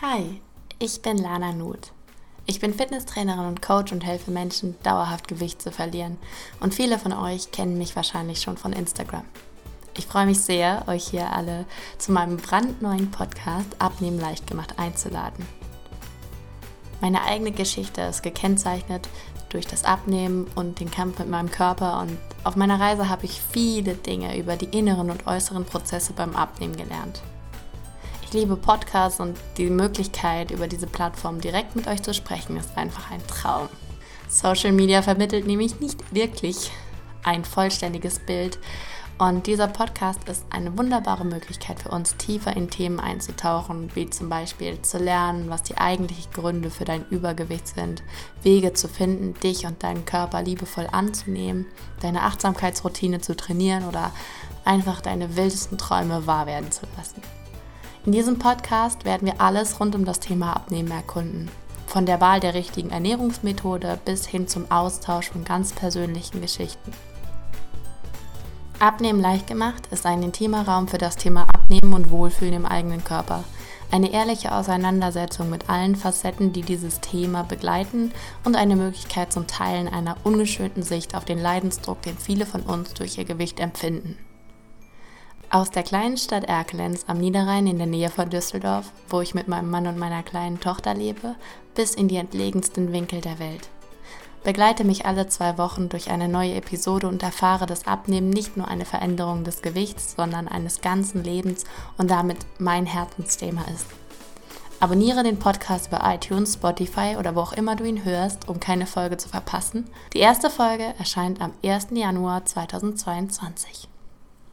Hi, ich bin Lana Nuth. Ich bin Fitnesstrainerin und Coach und helfe Menschen, dauerhaft Gewicht zu verlieren. Und viele von euch kennen mich wahrscheinlich schon von Instagram. Ich freue mich sehr, euch hier alle zu meinem brandneuen Podcast Abnehmen leicht gemacht einzuladen. Meine eigene Geschichte ist gekennzeichnet durch das Abnehmen und den Kampf mit meinem Körper und auf meiner Reise habe ich viele Dinge über die inneren und äußeren Prozesse beim Abnehmen gelernt. Ich liebe Podcasts und die Möglichkeit, über diese Plattform direkt mit euch zu sprechen, ist einfach ein Traum. Social Media vermittelt nämlich nicht wirklich ein vollständiges Bild. Und dieser Podcast ist eine wunderbare Möglichkeit für uns, tiefer in Themen einzutauchen, wie zum Beispiel zu lernen, was die eigentlichen Gründe für dein Übergewicht sind, Wege zu finden, dich und deinen Körper liebevoll anzunehmen, deine Achtsamkeitsroutine zu trainieren oder einfach deine wildesten Träume wahr werden zu lassen. In diesem Podcast werden wir alles rund um das Thema Abnehmen erkunden. Von der Wahl der richtigen Ernährungsmethode bis hin zum Austausch von ganz persönlichen Geschichten. Abnehmen leicht gemacht ist ein intimer Raum für das Thema Abnehmen und Wohlfühlen im eigenen Körper. Eine ehrliche Auseinandersetzung mit allen Facetten, die dieses Thema begleiten und eine Möglichkeit zum Teilen einer ungeschönten Sicht auf den Leidensdruck, den viele von uns durch ihr Gewicht empfinden. Aus der kleinen Stadt Erkelenz am Niederrhein in der Nähe von Düsseldorf, wo ich mit meinem Mann und meiner kleinen Tochter lebe, bis in die entlegensten Winkel der Welt. Begleite mich alle zwei Wochen durch eine neue Episode und erfahre, dass Abnehmen nicht nur eine Veränderung des Gewichts, sondern eines ganzen Lebens und damit mein Herzensthema ist. Abonniere den Podcast über iTunes, Spotify oder wo auch immer du ihn hörst, um keine Folge zu verpassen. Die erste Folge erscheint am 1. Januar 2022.